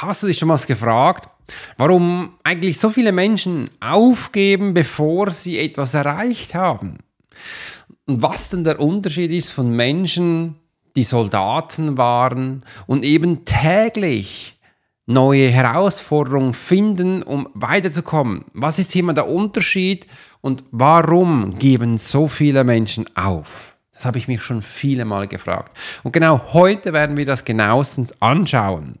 Hast du dich schon mal gefragt, warum eigentlich so viele Menschen aufgeben, bevor sie etwas erreicht haben? Und was denn der Unterschied ist von Menschen, die Soldaten waren und eben täglich neue Herausforderungen finden, um weiterzukommen? Was ist hier der Unterschied und warum geben so viele Menschen auf? Das habe ich mich schon viele Mal gefragt. Und genau heute werden wir das genauestens anschauen.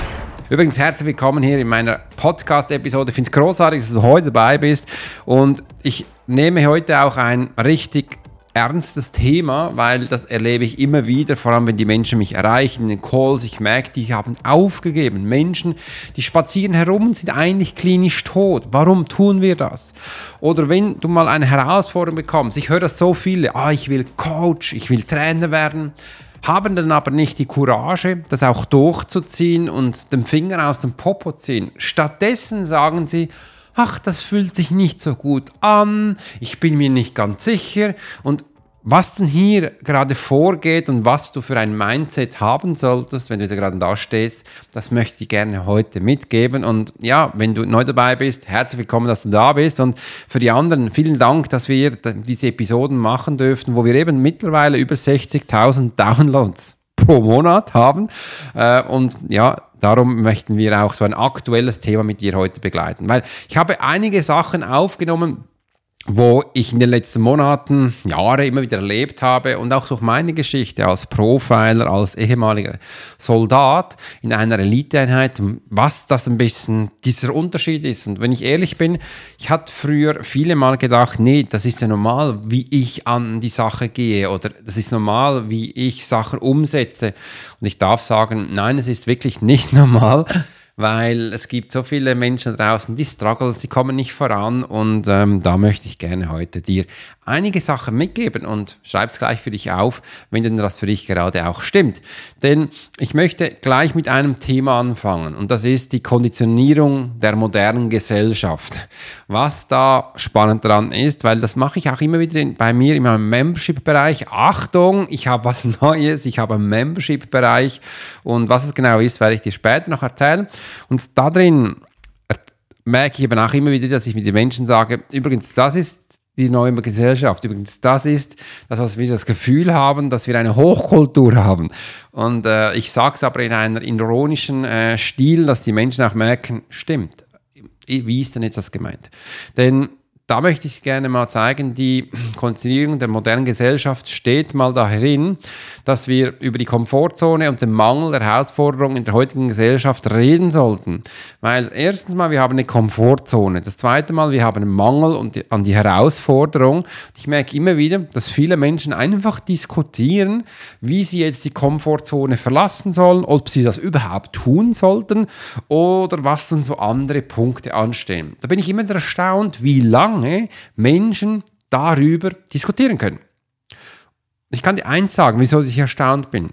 Übrigens, herzlich willkommen hier in meiner Podcast-Episode. Ich finde es großartig, dass du heute dabei bist. Und ich nehme heute auch ein richtig ernstes Thema, weil das erlebe ich immer wieder, vor allem wenn die Menschen mich erreichen, in den Calls, ich merke, die haben aufgegeben. Menschen, die spazieren herum sind eigentlich klinisch tot. Warum tun wir das? Oder wenn du mal eine Herausforderung bekommst, ich höre das so viele, ah, ich will Coach, ich will Trainer werden haben dann aber nicht die Courage, das auch durchzuziehen und den Finger aus dem Popo ziehen. Stattdessen sagen sie, ach, das fühlt sich nicht so gut an, ich bin mir nicht ganz sicher und was denn hier gerade vorgeht und was du für ein Mindset haben solltest, wenn du da gerade da stehst, das möchte ich gerne heute mitgeben. Und ja, wenn du neu dabei bist, herzlich willkommen, dass du da bist. Und für die anderen, vielen Dank, dass wir diese Episoden machen dürfen, wo wir eben mittlerweile über 60.000 Downloads pro Monat haben. Äh, und ja, darum möchten wir auch so ein aktuelles Thema mit dir heute begleiten. Weil ich habe einige Sachen aufgenommen, wo ich in den letzten Monaten, Jahre immer wieder erlebt habe und auch durch meine Geschichte als Profiler, als ehemaliger Soldat in einer Eliteeinheit, was das ein bisschen dieser Unterschied ist. Und wenn ich ehrlich bin, ich hatte früher viele Mal gedacht, nee, das ist ja normal, wie ich an die Sache gehe oder das ist normal, wie ich Sachen umsetze. Und ich darf sagen, nein, es ist wirklich nicht normal weil es gibt so viele Menschen draußen, die strugglen, sie kommen nicht voran und ähm, da möchte ich gerne heute dir einige Sachen mitgeben und schreib es gleich für dich auf, wenn denn das für dich gerade auch stimmt. Denn ich möchte gleich mit einem Thema anfangen und das ist die Konditionierung der modernen Gesellschaft. Was da spannend dran ist, weil das mache ich auch immer wieder in, bei mir in meinem Membership-Bereich. Achtung, ich habe was Neues, ich habe einen Membership-Bereich und was es genau ist, werde ich dir später noch erzählen. Und da drin merke ich eben auch immer wieder, dass ich mit den Menschen sage, übrigens, das ist die neue Gesellschaft. Übrigens, das ist, dass wir das Gefühl haben, dass wir eine Hochkultur haben. Und äh, ich sage es aber in einem ironischen äh, Stil, dass die Menschen auch merken, stimmt. Wie ist denn jetzt das gemeint? Denn da möchte ich gerne mal zeigen, die Konzertierung der modernen Gesellschaft steht mal darin, dass wir über die Komfortzone und den Mangel der Herausforderungen in der heutigen Gesellschaft reden sollten. Weil erstens mal, wir haben eine Komfortzone. Das zweite Mal, wir haben einen Mangel und an die Herausforderung. Ich merke immer wieder, dass viele Menschen einfach diskutieren, wie sie jetzt die Komfortzone verlassen sollen, ob sie das überhaupt tun sollten oder was dann so andere Punkte anstehen. Da bin ich immer erstaunt, wie lange lange Menschen darüber diskutieren können. Ich kann dir eins sagen, wieso ich erstaunt bin.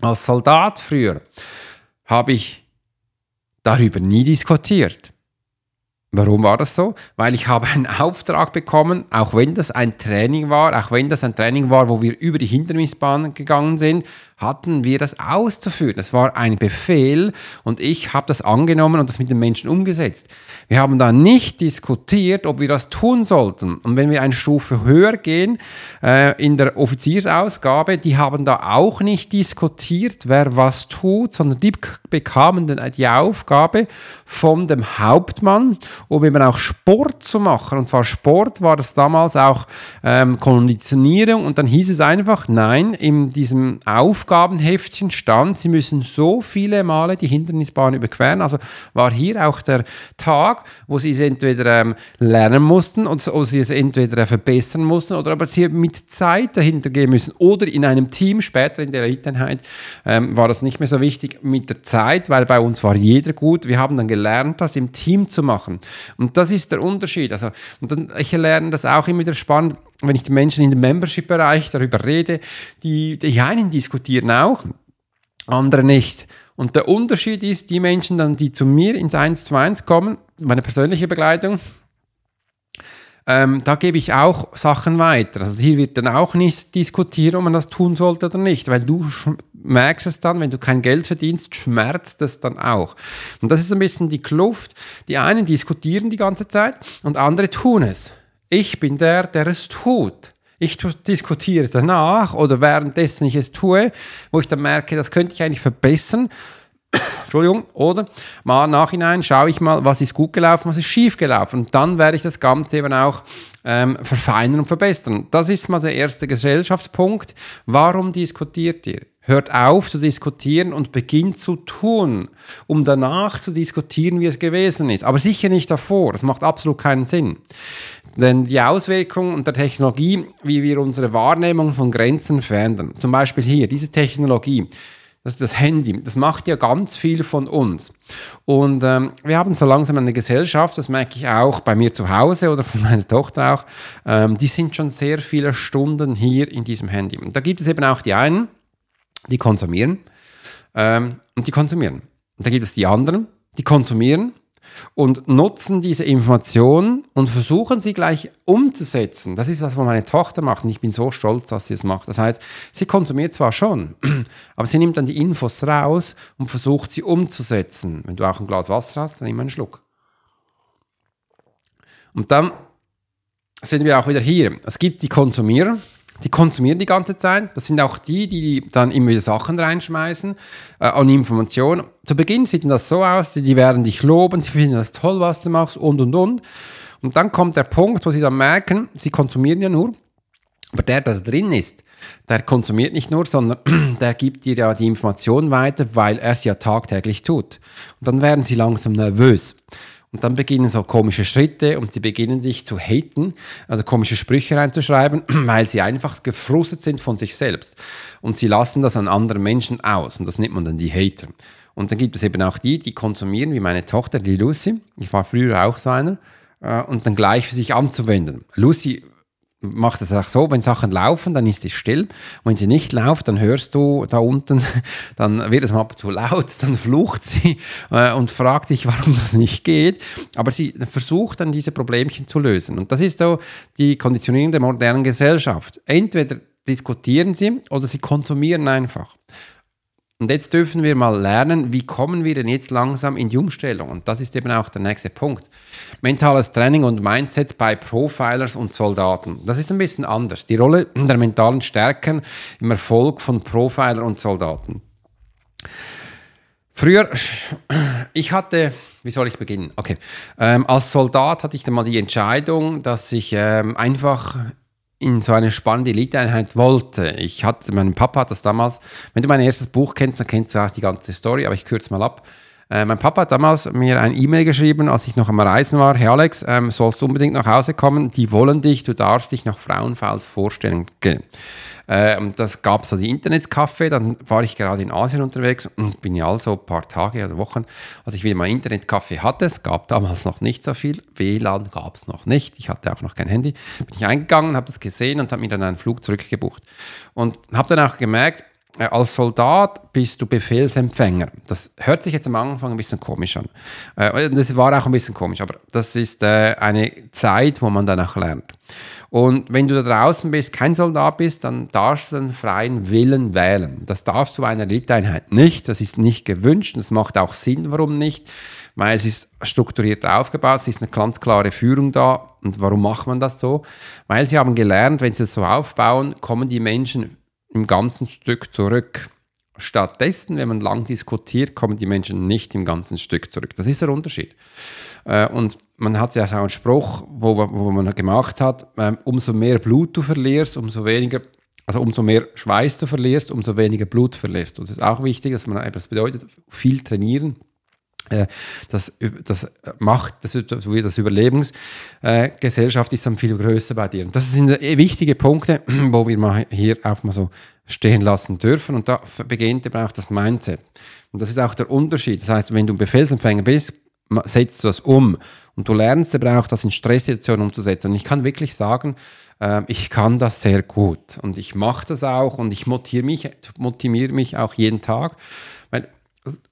Als Soldat früher habe ich darüber nie diskutiert. Warum war das so? Weil ich habe einen Auftrag bekommen, auch wenn das ein Training war, auch wenn das ein Training war, wo wir über die Hindernisbahn gegangen sind, hatten wir das auszuführen. Das war ein Befehl und ich habe das angenommen und das mit den Menschen umgesetzt. Wir haben da nicht diskutiert, ob wir das tun sollten. Und wenn wir eine Stufe höher gehen, äh, in der Offiziersausgabe, die haben da auch nicht diskutiert, wer was tut, sondern die bekamen dann die Aufgabe von dem Hauptmann um eben auch Sport zu machen. Und zwar Sport war das damals auch ähm, Konditionierung und dann hieß es einfach, nein, in diesem Aufgabenheftchen stand, sie müssen so viele Male die Hindernisbahn überqueren. Also war hier auch der Tag, wo sie es entweder ähm, lernen mussten oder sie es entweder verbessern mussten oder aber sie mit Zeit dahinter gehen müssen oder in einem Team, später in der Eliteinheit, ähm, war das nicht mehr so wichtig mit der Zeit, weil bei uns war jeder gut. Wir haben dann gelernt, das im Team zu machen. Und das ist der Unterschied. Also, und dann, ich lerne das auch immer wieder spannend, wenn ich die Menschen in dem Membership-Bereich darüber rede, die, die einen diskutieren auch, andere nicht. Und der Unterschied ist, die Menschen dann, die zu mir ins 1 zu 1 kommen, meine persönliche Begleitung, ähm, da gebe ich auch Sachen weiter. Also hier wird dann auch nicht diskutiert, ob man das tun sollte oder nicht, weil du merkst es dann, wenn du kein Geld verdienst, schmerzt es dann auch. Und das ist ein bisschen die Kluft. Die einen diskutieren die ganze Zeit und andere tun es. Ich bin der, der es tut. Ich diskutiere danach oder währenddessen ich es tue, wo ich dann merke, das könnte ich eigentlich verbessern Entschuldigung, oder mal nachhinein schaue ich mal, was ist gut gelaufen, was ist schief gelaufen. Und dann werde ich das Ganze eben auch ähm, verfeinern und verbessern. Das ist mal der erste Gesellschaftspunkt. Warum diskutiert ihr? Hört auf zu diskutieren und beginnt zu tun, um danach zu diskutieren, wie es gewesen ist. Aber sicher nicht davor. Das macht absolut keinen Sinn. Denn die Auswirkungen der Technologie, wie wir unsere Wahrnehmung von Grenzen verändern. Zum Beispiel hier, diese Technologie das ist das Handy. Das macht ja ganz viel von uns. Und ähm, wir haben so langsam eine Gesellschaft, das merke ich auch bei mir zu Hause oder von meiner Tochter auch, ähm, die sind schon sehr viele Stunden hier in diesem Handy. Und da gibt es eben auch die einen, die konsumieren ähm, und die konsumieren. Und da gibt es die anderen, die konsumieren und nutzen diese Informationen und versuchen sie gleich umzusetzen. Das ist das, was meine Tochter macht und ich bin so stolz, dass sie es macht. Das heißt, sie konsumiert zwar schon, aber sie nimmt dann die Infos raus und versucht sie umzusetzen. Wenn du auch ein Glas Wasser hast, dann nimm einen Schluck. Und dann sind wir auch wieder hier. Es gibt die Konsumierer, die konsumieren die ganze Zeit. Das sind auch die, die dann immer wieder Sachen reinschmeißen äh, an Informationen. Zu Beginn sieht das so aus, die, die werden dich loben, sie finden das toll, was du machst und und und. Und dann kommt der Punkt, wo sie dann merken, sie konsumieren ja nur, aber der, der da drin ist, der konsumiert nicht nur, sondern der gibt dir ja die Information weiter, weil er es ja tagtäglich tut. Und dann werden sie langsam nervös. Und dann beginnen so komische Schritte und sie beginnen dich zu haten, also komische Sprüche reinzuschreiben, weil sie einfach gefrustet sind von sich selbst. Und sie lassen das an anderen Menschen aus und das nennt man dann die Hater. Und dann gibt es eben auch die, die konsumieren, wie meine Tochter, die Lucy. Ich war früher auch so einer. Äh, und dann gleich für sich anzuwenden. Lucy macht es auch so, wenn Sachen laufen, dann ist es still. wenn sie nicht läuft, dann hörst du da unten, dann wird es mal zu laut, dann flucht sie äh, und fragt sich, warum das nicht geht. Aber sie versucht dann diese Problemchen zu lösen. Und das ist so die Konditionierung der modernen Gesellschaft. Entweder diskutieren sie oder sie konsumieren einfach. Und jetzt dürfen wir mal lernen, wie kommen wir denn jetzt langsam in die Umstellung? Und das ist eben auch der nächste Punkt. Mentales Training und Mindset bei Profilers und Soldaten. Das ist ein bisschen anders. Die Rolle der mentalen Stärken im Erfolg von Profiler und Soldaten. Früher, ich hatte, wie soll ich beginnen? Okay, ähm, als Soldat hatte ich dann mal die Entscheidung, dass ich ähm, einfach in so eine spannende Eliteeinheit wollte. Ich hatte, mein Papa hat das damals, wenn du mein erstes Buch kennst, dann kennst du auch die ganze Story, aber ich kürze mal ab. Äh, mein Papa hat damals mir ein E-Mail geschrieben, als ich noch am Reisen war. Hey Alex, ähm, sollst du unbedingt nach Hause kommen? Die wollen dich, du darfst dich nach Frauenfeld vorstellen gehen. Äh, und das gab es also die Internetcafé, dann war ich gerade in Asien unterwegs und bin ja also ein paar Tage oder Wochen, als ich wieder mal Internetcafé hatte, es gab damals noch nicht so viel, WLAN gab es noch nicht, ich hatte auch noch kein Handy, bin ich eingegangen, habe das gesehen und habe mir dann einen Flug zurückgebucht. Und habe dann auch gemerkt, äh, als Soldat bist du Befehlsempfänger. Das hört sich jetzt am Anfang ein bisschen komisch an. Äh, das war auch ein bisschen komisch, aber das ist eine Zeit, wo man danach lernt. Und wenn du da draußen bist, kein Soldat bist, dann darfst du den freien Willen wählen. Das darfst du einer Eliteeinheit nicht. Das ist nicht gewünscht. Das macht auch Sinn, warum nicht. Weil es ist strukturiert aufgebaut, es ist eine ganz klare Führung da. Und warum macht man das so? Weil sie haben gelernt, wenn sie es so aufbauen, kommen die Menschen im ganzen Stück zurück stattdessen, wenn man lang diskutiert, kommen die Menschen nicht im ganzen Stück zurück. Das ist der Unterschied. Äh, und man hat ja auch einen Spruch, wo, wo man gemacht hat, ähm, umso mehr Blut du verlierst, umso weniger, also umso mehr Schweiß du verlierst, umso weniger Blut verlierst. Und es ist auch wichtig, dass man, das bedeutet, viel trainieren, das, das macht, das, das Überlebensgesellschaft ist dann viel größer bei dir. Und das sind wichtige Punkte, wo wir mal hier auch mal so stehen lassen dürfen. Und da beginnt eben auch das Mindset. Und das ist auch der Unterschied. Das heißt, wenn du ein Befehlsempfänger bist, setzt du das um. Und du lernst aber auch, das in Stresssituationen umzusetzen. Und ich kann wirklich sagen, äh, ich kann das sehr gut. Und ich mache das auch und ich motiviere mich, motiviere mich auch jeden Tag.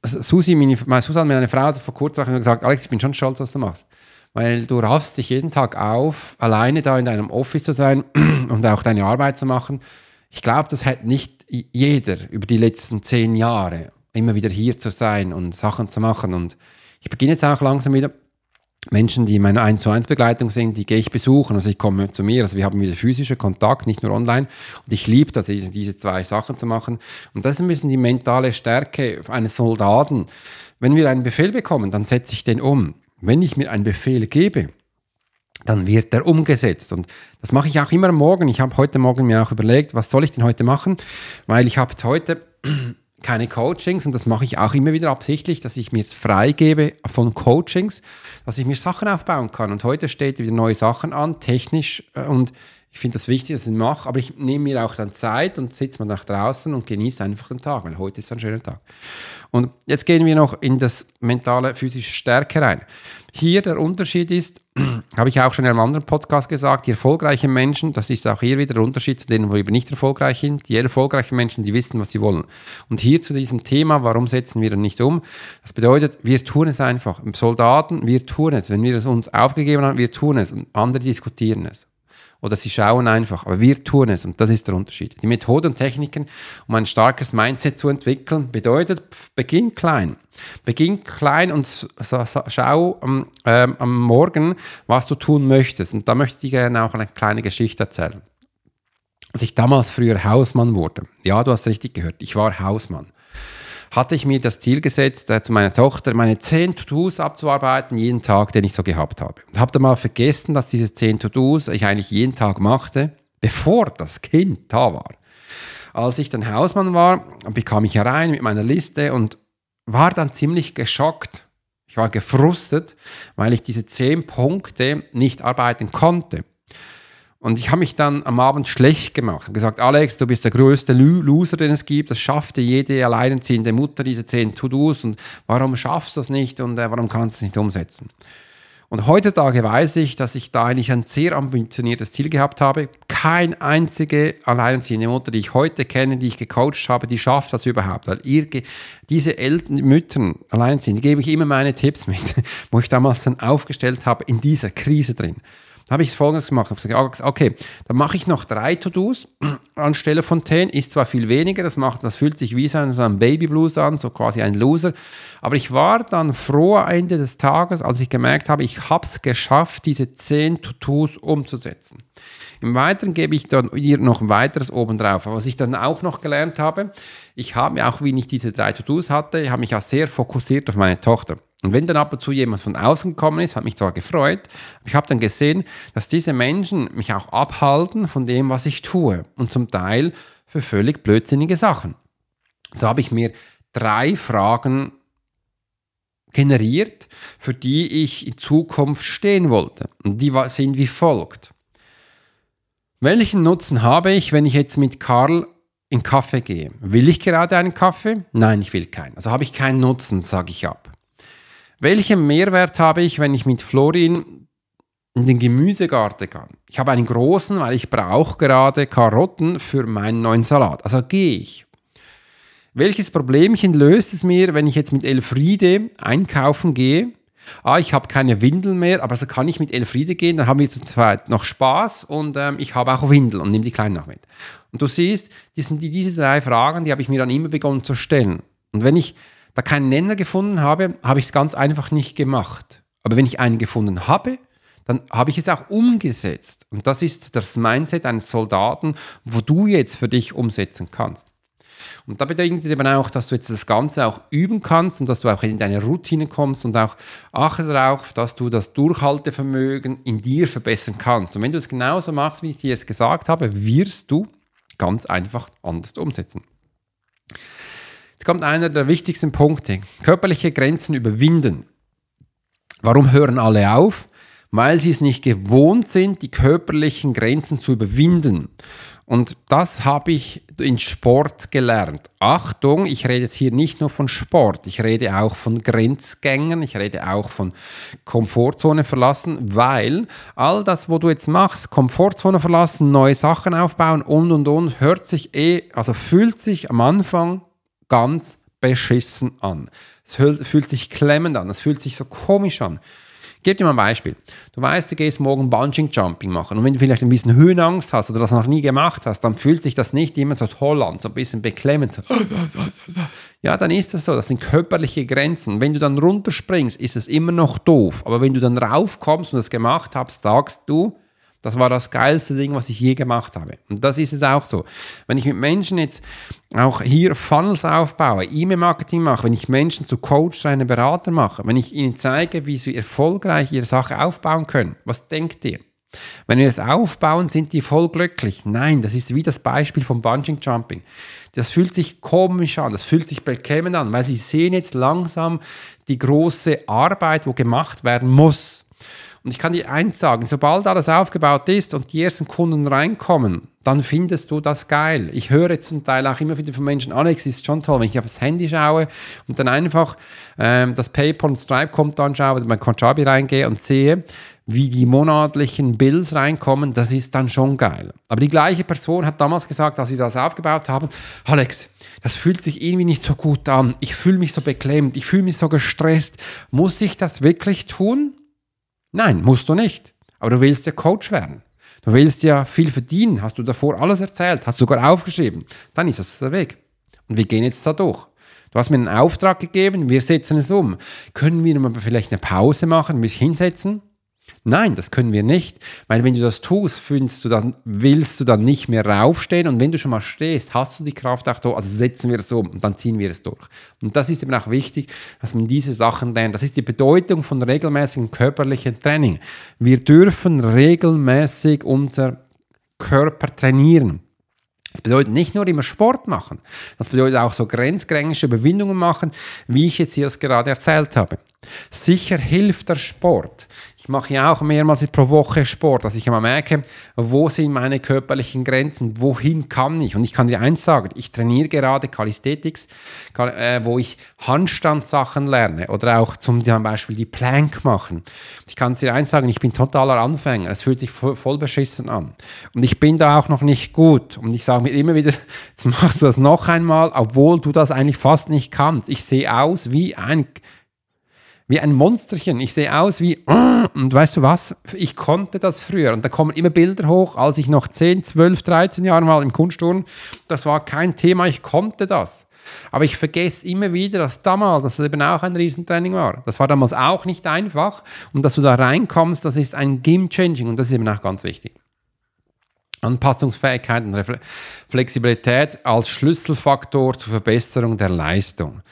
Susi, meine, meine Susanne, meine Frau, hat vor kurzem gesagt, Alex, ich bin schon stolz, was du machst. Weil du raffst dich jeden Tag auf, alleine da in deinem Office zu sein und auch deine Arbeit zu machen. Ich glaube, das hat nicht jeder über die letzten zehn Jahre, immer wieder hier zu sein und Sachen zu machen. Und ich beginne jetzt auch langsam wieder Menschen, die in meiner 1 zu 1 Begleitung sind, die gehe ich besuchen. Also ich komme zu mir, also wir haben wieder physischen Kontakt, nicht nur online. Und ich liebe das, diese zwei Sachen zu machen. Und das ist ein bisschen die mentale Stärke eines Soldaten. Wenn wir einen Befehl bekommen, dann setze ich den um. Wenn ich mir einen Befehl gebe, dann wird der umgesetzt. Und das mache ich auch immer morgen. Ich habe heute Morgen mir auch überlegt, was soll ich denn heute machen? Weil ich habe heute keine Coachings und das mache ich auch immer wieder absichtlich, dass ich mir freigebe von Coachings, dass ich mir Sachen aufbauen kann. Und heute steht wieder neue Sachen an, technisch äh, und ich finde das wichtig, dass ich mache, aber ich nehme mir auch dann Zeit und sitze mal nach draußen und genieße einfach den Tag, weil heute ist ein schöner Tag. Und jetzt gehen wir noch in das mentale, physische Stärke rein. Hier der Unterschied ist, habe ich auch schon in einem anderen Podcast gesagt, die erfolgreichen Menschen, das ist auch hier wieder der Unterschied zu denen, wo eben nicht erfolgreich sind, die erfolgreichen Menschen, die wissen, was sie wollen. Und hier zu diesem Thema, warum setzen wir dann nicht um? Das bedeutet, wir tun es einfach. Soldaten, wir tun es. Wenn wir es uns aufgegeben haben, wir tun es und andere diskutieren es oder sie schauen einfach. Aber wir tun es und das ist der Unterschied. Die Methoden und Techniken, um ein starkes Mindset zu entwickeln, bedeutet, beginn klein. Beginn klein und schau am, ähm, am Morgen, was du tun möchtest. Und da möchte ich dir gerne auch eine kleine Geschichte erzählen. Als ich damals früher Hausmann wurde, ja, du hast richtig gehört, ich war Hausmann hatte ich mir das Ziel gesetzt, äh, zu meiner Tochter meine zehn To-Dos abzuarbeiten, jeden Tag, den ich so gehabt habe. Habe dann mal vergessen, dass diese zehn To-Dos ich eigentlich jeden Tag machte, bevor das Kind da war. Als ich dann Hausmann war, bekam ich herein mit meiner Liste und war dann ziemlich geschockt. Ich war gefrustet, weil ich diese zehn Punkte nicht arbeiten konnte. Und ich habe mich dann am Abend schlecht gemacht und gesagt, Alex, du bist der größte Loser, den es gibt. Das schaffte jede alleinerziehende Mutter, diese zehn To-Dos. Und warum schaffst du das nicht und äh, warum kannst du es nicht umsetzen? Und heutzutage weiß ich, dass ich da eigentlich ein sehr ambitioniertes Ziel gehabt habe. Keine einzige alleinerziehende Mutter, die ich heute kenne, die ich gecoacht habe, die schafft das überhaupt. Weil ihr, diese Eltern, Müttern, alleinerziehend, gebe ich immer meine Tipps mit, wo ich damals dann aufgestellt habe in dieser Krise drin habe ich folgendes gemacht. Ich habe gesagt, okay, dann mache ich noch drei To-Dos anstelle von zehn. Ist zwar viel weniger, das, macht, das fühlt sich wie so ein, so ein Babyblues an, so quasi ein Loser. Aber ich war dann froh Ende des Tages, als ich gemerkt habe, ich habe es geschafft, diese zehn To-Dos umzusetzen. Im Weiteren gebe ich dann hier noch ein weiteres obendrauf. Was ich dann auch noch gelernt habe, ich habe auch, wie ich diese drei To-Dos hatte, habe mich auch sehr fokussiert auf meine Tochter. Und wenn dann ab und zu jemand von außen gekommen ist, hat mich zwar gefreut, aber ich habe dann gesehen, dass diese Menschen mich auch abhalten von dem, was ich tue. Und zum Teil für völlig blödsinnige Sachen. So habe ich mir drei Fragen generiert, für die ich in Zukunft stehen wollte. Und die sind wie folgt. Welchen Nutzen habe ich, wenn ich jetzt mit Karl in Kaffee gehe? Will ich gerade einen Kaffee? Nein, ich will keinen. Also habe ich keinen Nutzen, sage ich ab. Welchen Mehrwert habe ich, wenn ich mit Florin in den Gemüsegarten kann? Ich habe einen großen, weil ich brauche gerade Karotten für meinen neuen Salat. Also gehe ich. Welches Problemchen löst es mir, wenn ich jetzt mit Elfriede einkaufen gehe? Ah, ich habe keine Windeln mehr, aber so kann ich mit Elfriede gehen, dann haben wir zu zweit noch Spaß und ähm, ich habe auch Windeln und nehme die Kleinen noch mit. Und du siehst, die sind die, diese drei Fragen, die habe ich mir dann immer begonnen zu stellen. Und wenn ich da keinen Nenner gefunden habe, habe ich es ganz einfach nicht gemacht. Aber wenn ich einen gefunden habe, dann habe ich es auch umgesetzt. Und das ist das Mindset eines Soldaten, wo du jetzt für dich umsetzen kannst. Und da bedeutet eben auch, dass du jetzt das Ganze auch üben kannst und dass du auch in deine Routine kommst und auch achte darauf, dass du das Durchhaltevermögen in dir verbessern kannst. Und wenn du es genauso machst, wie ich dir jetzt gesagt habe, wirst du ganz einfach anders umsetzen. Jetzt kommt einer der wichtigsten Punkte. Körperliche Grenzen überwinden. Warum hören alle auf? Weil sie es nicht gewohnt sind, die körperlichen Grenzen zu überwinden. Und das habe ich in Sport gelernt. Achtung, ich rede jetzt hier nicht nur von Sport, ich rede auch von Grenzgängern, ich rede auch von Komfortzone verlassen, weil all das, wo du jetzt machst, Komfortzone verlassen, neue Sachen aufbauen und und und, hört sich eh, also fühlt sich am Anfang ganz beschissen an. Es fühlt sich klemmend an, es fühlt sich so komisch an. Ich gebe dir mal ein Beispiel. Du weißt, du gehst morgen Bungee Jumping machen und wenn du vielleicht ein bisschen Höhenangst hast oder das noch nie gemacht hast, dann fühlt sich das nicht immer so toll an, so ein bisschen beklemmend. Ja, dann ist das so, das sind körperliche Grenzen. Wenn du dann runterspringst, ist es immer noch doof, aber wenn du dann raufkommst und das gemacht hast, sagst du, das war das geilste Ding, was ich je gemacht habe. Und das ist es auch so. Wenn ich mit Menschen jetzt auch hier Funnels aufbaue, E-Mail-Marketing mache, wenn ich Menschen zu Coach, eine Berater mache, wenn ich ihnen zeige, wie sie erfolgreich ihre Sache aufbauen können, was denkt ihr? Wenn wir es aufbauen, sind die voll glücklich. Nein, das ist wie das Beispiel vom Bungee Jumping. Das fühlt sich komisch an, das fühlt sich beklemmend an, weil sie sehen jetzt langsam die große Arbeit, wo gemacht werden muss. Und ich kann dir eins sagen, sobald alles aufgebaut ist und die ersten Kunden reinkommen, dann findest du das geil. Ich höre zum Teil auch immer wieder von Menschen, Alex, ist schon toll, wenn ich auf das Handy schaue und dann einfach ähm, das PayPal und Stripe-Konto anschaue oder mein Kajabi reingehe und sehe, wie die monatlichen Bills reinkommen, das ist dann schon geil. Aber die gleiche Person hat damals gesagt, als sie das aufgebaut haben, Alex, das fühlt sich irgendwie nicht so gut an. Ich fühle mich so beklemmt, ich fühle mich so gestresst. Muss ich das wirklich tun? Nein, musst du nicht. Aber du willst ja Coach werden. Du willst ja viel verdienen. Hast du davor alles erzählt? Hast du sogar aufgeschrieben? Dann ist das der Weg. Und wir gehen jetzt da durch. Du hast mir einen Auftrag gegeben, wir setzen es um. Können wir vielleicht eine Pause machen, mich hinsetzen? Nein, das können wir nicht, weil wenn du das tust, findest du dann, willst du dann nicht mehr raufstehen und wenn du schon mal stehst, hast du die Kraft auch da, also setzen wir es um und dann ziehen wir es durch. Und das ist eben auch wichtig, dass man diese Sachen lernt. Das ist die Bedeutung von regelmäßigem körperlichen Training. Wir dürfen regelmäßig unser Körper trainieren. Das bedeutet nicht nur immer Sport machen, das bedeutet auch so grenzgängige Überwindungen machen, wie ich jetzt hier gerade erzählt habe. Sicher hilft der Sport. Ich mache ja auch mehrmals pro Woche Sport, dass ich immer merke, wo sind meine körperlichen Grenzen, wohin kann ich. Und ich kann dir eins sagen, ich trainiere gerade Calisthetics, äh, wo ich Handstandssachen lerne oder auch zum Beispiel die Plank machen. Ich kann dir eins sagen, ich bin totaler Anfänger, es fühlt sich voll beschissen an. Und ich bin da auch noch nicht gut. Und ich sage mir immer wieder, jetzt machst du das noch einmal, obwohl du das eigentlich fast nicht kannst. Ich sehe aus wie ein wie ein Monsterchen. Ich sehe aus wie, und weißt du was? Ich konnte das früher. Und da kommen immer Bilder hoch, als ich noch 10, 12, 13 Jahre mal im Kunstturnen, das war kein Thema, ich konnte das. Aber ich vergesse immer wieder, dass damals, dass das eben auch ein Riesentraining war. Das war damals auch nicht einfach. Und dass du da reinkommst, das ist ein Game-Changing und das ist eben auch ganz wichtig. Anpassungsfähigkeit und Flexibilität als Schlüsselfaktor zur Verbesserung der Leistung.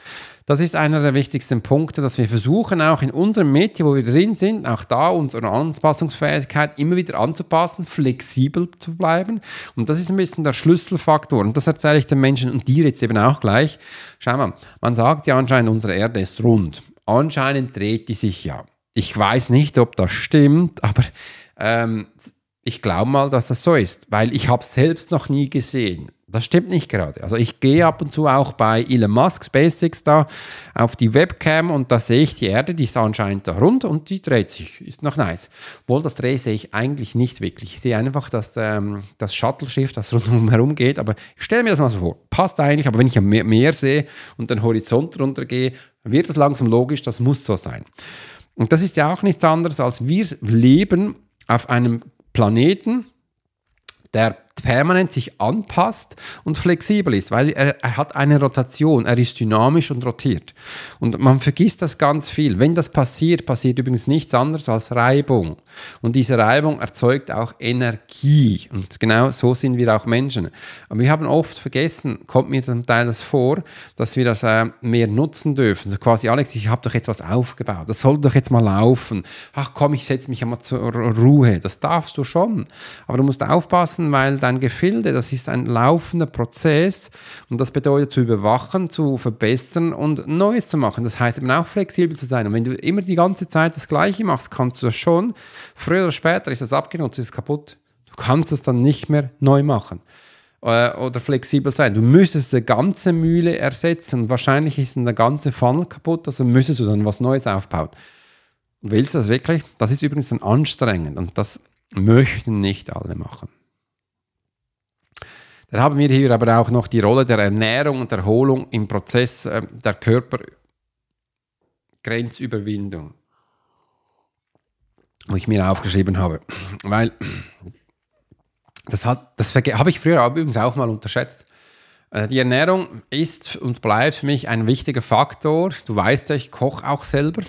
Das ist einer der wichtigsten Punkte, dass wir versuchen, auch in unserem Medium, wo wir drin sind, auch da unsere Anpassungsfähigkeit immer wieder anzupassen, flexibel zu bleiben. Und das ist ein bisschen der Schlüsselfaktor. Und das erzähle ich den Menschen und dir jetzt eben auch gleich. Schau mal, man sagt ja anscheinend, unsere Erde ist rund. Anscheinend dreht die sich ja. Ich weiß nicht, ob das stimmt, aber ähm, ich glaube mal, dass das so ist, weil ich habe es selbst noch nie gesehen. Das stimmt nicht gerade. Also ich gehe ab und zu auch bei Elon Musk SpaceX da auf die Webcam und da sehe ich die Erde, die ist anscheinend da rund und die dreht sich. Ist noch nice. Obwohl das Dreh sehe ich eigentlich nicht wirklich. Ich sehe einfach dass, ähm, das Shuttle-Schiff, das rundherum geht, aber ich stelle mir das mal so vor. Passt eigentlich, aber wenn ich mehr, mehr sehe und den Horizont runtergehe, wird es langsam logisch, das muss so sein. Und das ist ja auch nichts anderes, als wir leben auf einem Planeten, der permanent sich anpasst und flexibel ist, weil er, er, hat eine Rotation, er ist dynamisch und rotiert. Und man vergisst das ganz viel. Wenn das passiert, passiert übrigens nichts anderes als Reibung. Und diese Reibung erzeugt auch Energie. Und genau so sind wir auch Menschen. Aber wir haben oft vergessen, kommt mir zum Teil das vor, dass wir das äh, mehr nutzen dürfen. So quasi, Alex, ich habe doch etwas aufgebaut, das soll doch jetzt mal laufen. Ach komm, ich setze mich einmal zur Ruhe. Das darfst du schon. Aber du musst aufpassen, weil dann dein Gefilde, das ist ein laufender Prozess und das bedeutet zu überwachen, zu verbessern und Neues zu machen. Das heißt eben auch flexibel zu sein. Und wenn du immer die ganze Zeit das Gleiche machst, kannst du das schon. Früher oder später ist das abgenutzt, ist kaputt. Du kannst es dann nicht mehr neu machen äh, oder flexibel sein. Du müsstest eine ganze Mühle ersetzen. Wahrscheinlich ist eine ganze Funnel kaputt, also müsstest du dann was Neues aufbauen. Willst du das wirklich? Das ist übrigens dann anstrengend und das möchten nicht alle machen. Dann haben wir hier aber auch noch die Rolle der Ernährung und Erholung im Prozess äh, der Körpergrenzüberwindung, wo ich mir aufgeschrieben habe. Weil das, das habe ich früher übrigens auch mal unterschätzt. Äh, die Ernährung ist und bleibt für mich ein wichtiger Faktor. Du weißt ja, ich koche auch selber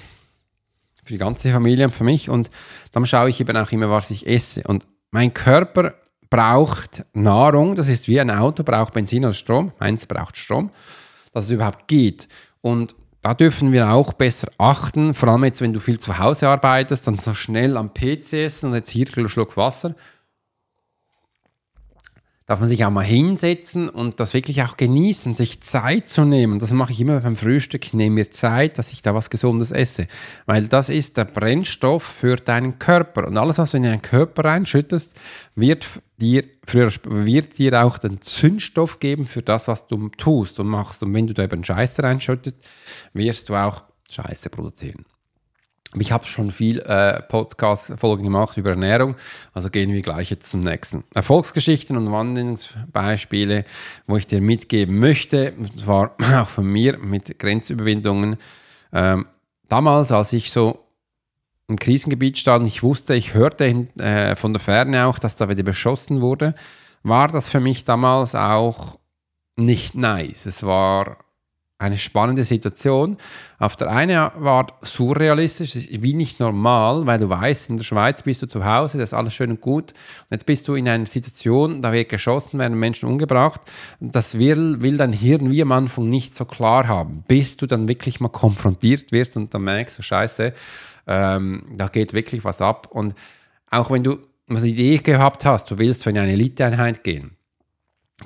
für die ganze Familie und für mich und dann schaue ich eben auch immer, was ich esse. Und mein Körper braucht Nahrung, das ist wie ein Auto, braucht Benzin oder Strom. Meins braucht Strom, dass es überhaupt geht. Und da dürfen wir auch besser achten, vor allem jetzt, wenn du viel zu Hause arbeitest, dann so schnell am PC essen und jetzt hier einen Schluck Wasser darf man sich auch mal hinsetzen und das wirklich auch genießen, sich Zeit zu nehmen. Das mache ich immer beim Frühstück. Ich nehme mir Zeit, dass ich da was Gesundes esse. Weil das ist der Brennstoff für deinen Körper. Und alles, was du in deinen Körper reinschüttest, wird dir, früher, wird dir auch den Zündstoff geben für das, was du tust und machst. Und wenn du da eben Scheiße reinschüttest, wirst du auch Scheiße produzieren. Ich habe schon viel äh, Podcast-Folgen gemacht über Ernährung, also gehen wir gleich jetzt zum nächsten. Erfolgsgeschichten und Wandlungsbeispiele, wo ich dir mitgeben möchte, und zwar auch von mir mit Grenzüberwindungen. Ähm, damals, als ich so im Krisengebiet stand, ich wusste, ich hörte äh, von der Ferne auch, dass da wieder beschossen wurde, war das für mich damals auch nicht nice. Es war eine spannende Situation. Auf der einen Art surrealistisch, wie nicht normal, weil du weißt, in der Schweiz bist du zu Hause, das ist alles schön und gut. Und jetzt bist du in einer Situation, da wird geschossen, werden Menschen umgebracht. Das will, will dein Hirn wie am Anfang nicht so klar haben, bis du dann wirklich mal konfrontiert wirst und dann merkst, so scheiße, ähm, da geht wirklich was ab. Und auch wenn du eine Idee gehabt hast, du willst für eine Eliteeinheit gehen,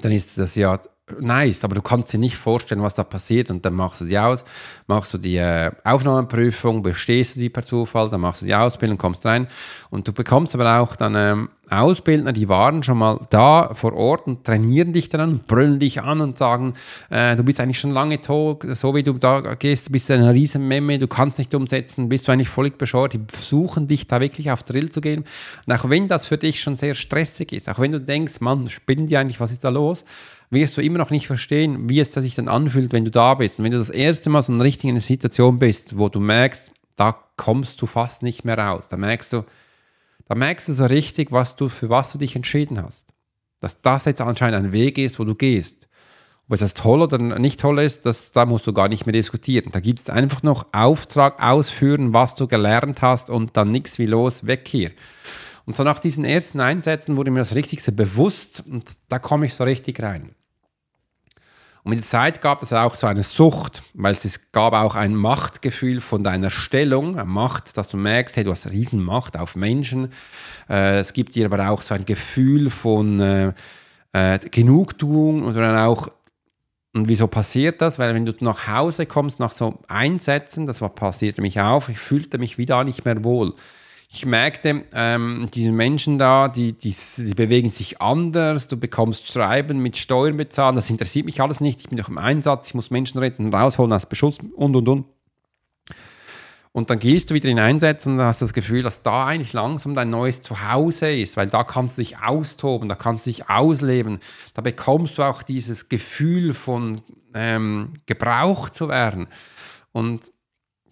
dann ist das ja nice, aber du kannst dir nicht vorstellen, was da passiert und dann machst du die aus, machst du die äh, Aufnahmeprüfung, bestehst du die per Zufall, dann machst du die Ausbildung, kommst rein. Und du bekommst aber auch dann ähm, Ausbildner, die waren schon mal da vor Ort und trainieren dich dann brüllen dich an und sagen, äh, du bist eigentlich schon lange tot, so wie du da gehst, bist du eine riesen Memme, du kannst nicht umsetzen, bist du eigentlich völlig bescheuert, die versuchen dich da wirklich auf Drill zu gehen. Und auch wenn das für dich schon sehr stressig ist, auch wenn du denkst, Mann, spinnen die eigentlich, was ist da los, wirst du immer noch nicht verstehen, wie es sich dann anfühlt, wenn du da bist. Und wenn du das erste Mal so richtig in einer Situation bist, wo du merkst, da kommst du fast nicht mehr raus, da merkst du, da merkst du so richtig, was du, für was du dich entschieden hast. Dass das jetzt anscheinend ein Weg ist, wo du gehst. Ob es das toll oder nicht toll ist, das, da musst du gar nicht mehr diskutieren. Da gibt es einfach noch Auftrag ausführen, was du gelernt hast und dann nichts wie los, weg hier. Und so nach diesen ersten Einsätzen wurde mir das Richtigste bewusst und da komme ich so richtig rein. Und mit der Zeit gab es auch so eine Sucht, weil es gab auch ein Machtgefühl von deiner Stellung, Macht, dass du merkst, hey, du hast Riesenmacht auf Menschen. Äh, es gibt dir aber auch so ein Gefühl von äh, äh, Genugtuung und dann auch und wieso passiert das? Weil wenn du nach Hause kommst nach so Einsätzen, das war passierte mich auch, ich fühlte mich wieder nicht mehr wohl ich merkte, ähm, diese Menschen da, die, die, die, bewegen sich anders, du bekommst Schreiben mit Steuern bezahlen, das interessiert mich alles nicht, ich bin doch im Einsatz, ich muss Menschen retten, rausholen aus Beschuss und und und. Und dann gehst du wieder in Einsätze und hast das Gefühl, dass da eigentlich langsam dein neues Zuhause ist, weil da kannst du dich austoben, da kannst du dich ausleben, da bekommst du auch dieses Gefühl von ähm, gebraucht zu werden. Und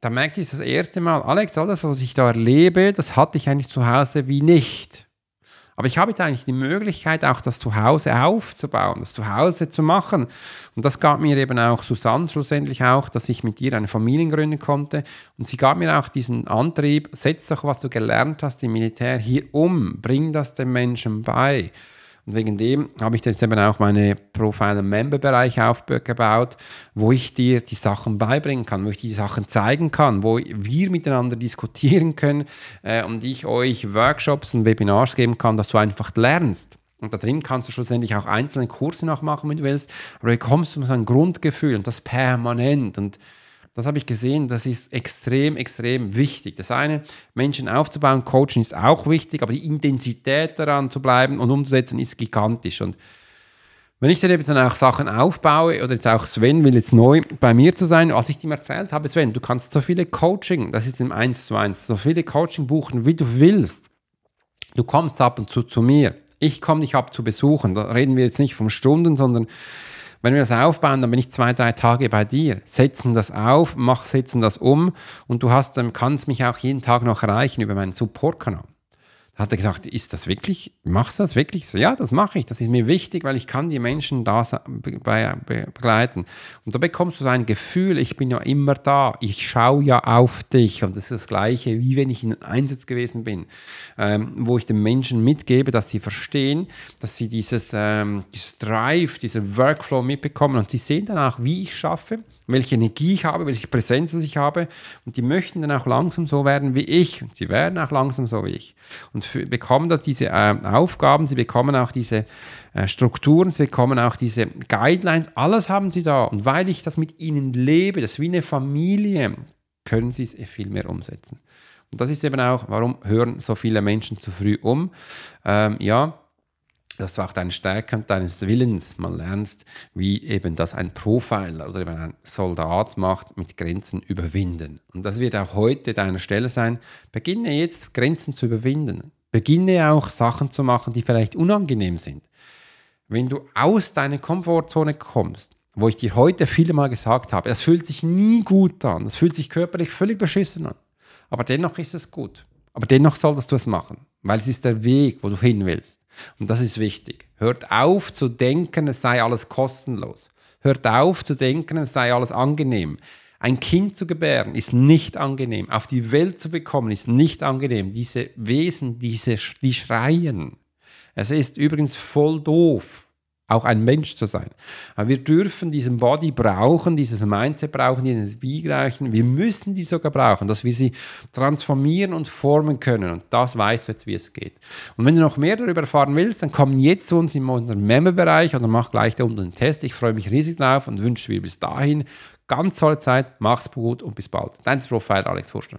da merkte ich das erste Mal, Alex, all das, was ich da erlebe, das hatte ich eigentlich zu Hause wie nicht. Aber ich habe jetzt eigentlich die Möglichkeit, auch das zu Hause aufzubauen, das zu Hause zu machen. Und das gab mir eben auch Susanne schlussendlich auch, dass ich mit ihr eine Familie gründen konnte. Und sie gab mir auch diesen Antrieb, setz doch, was du gelernt hast im Militär hier um, bring das den Menschen bei. Und wegen dem habe ich jetzt eben auch meine Profile-Member-Bereich aufgebaut, wo ich dir die Sachen beibringen kann, wo ich die Sachen zeigen kann, wo wir miteinander diskutieren können äh, und ich euch Workshops und Webinars geben kann, dass du einfach lernst. Und da drin kannst du schlussendlich auch einzelne Kurse noch machen, wenn du willst, aber du bekommst so ein Grundgefühl und das permanent. Und das habe ich gesehen, das ist extrem, extrem wichtig. Das eine, Menschen aufzubauen, Coaching ist auch wichtig, aber die Intensität daran zu bleiben und umzusetzen ist gigantisch. Und wenn ich dann eben dann auch Sachen aufbaue, oder jetzt auch Sven will jetzt neu bei mir zu sein, was ich ihm erzählt habe, Sven, du kannst so viele Coaching, das ist im 1 zu 1, so viele Coaching buchen, wie du willst. Du kommst ab und zu zu mir. Ich komme dich ab zu besuchen. Da reden wir jetzt nicht von Stunden, sondern wenn wir das aufbauen, dann bin ich zwei, drei Tage bei dir, setzen das auf, mach, setzen das um und du hast, kannst mich auch jeden Tag noch erreichen über meinen Support-Kanal. Da hat er gesagt, ist das wirklich, machst du das wirklich? Ja, das mache ich. Das ist mir wichtig, weil ich kann die Menschen da begleiten. Und da bekommst du so ein Gefühl, ich bin ja immer da. Ich schaue ja auf dich. Und das ist das Gleiche, wie wenn ich in Einsatz gewesen bin, ähm, wo ich den Menschen mitgebe, dass sie verstehen, dass sie dieses, ähm, dieses Drive, diesen Workflow mitbekommen. Und sie sehen danach, wie ich schaffe welche Energie ich habe, welche Präsenz ich habe. Und die möchten dann auch langsam so werden wie ich. Und sie werden auch langsam so wie ich. Und für, bekommen da diese äh, Aufgaben, sie bekommen auch diese äh, Strukturen, sie bekommen auch diese Guidelines. Alles haben sie da. Und weil ich das mit ihnen lebe, das ist wie eine Familie, können sie es viel mehr umsetzen. Und das ist eben auch, warum hören so viele Menschen zu früh um. Ähm, ja, dass du auch deine Stärken deines Willens mal lernst, wie eben das ein Profiler oder eben ein Soldat macht, mit Grenzen überwinden. Und das wird auch heute deiner Stelle sein. Beginne jetzt Grenzen zu überwinden. Beginne auch Sachen zu machen, die vielleicht unangenehm sind. Wenn du aus deiner Komfortzone kommst, wo ich dir heute viele Mal gesagt habe, es fühlt sich nie gut an, es fühlt sich körperlich völlig beschissen an, aber dennoch ist es gut. Aber dennoch solltest du es machen, weil es ist der Weg, wo du hin willst. Und das ist wichtig. Hört auf zu denken, es sei alles kostenlos. Hört auf zu denken, es sei alles angenehm. Ein Kind zu gebären ist nicht angenehm. Auf die Welt zu bekommen ist nicht angenehm. Diese Wesen, diese, die schreien. Es ist übrigens voll doof, auch ein Mensch zu sein. Aber wir dürfen diesen Body brauchen, dieses Mindset brauchen, dieses Biegreichen. Wir müssen die sogar brauchen, dass wir sie transformieren und formen können. Und das weißt du jetzt, wie es geht. Und wenn du noch mehr darüber erfahren willst, dann komm jetzt zu uns in unseren Member-Bereich oder mach gleich da unten einen Test. Ich freue mich riesig drauf und wünsche dir bis dahin ganz tolle Zeit. Mach's gut und bis bald. Dein Profile Alex Forster.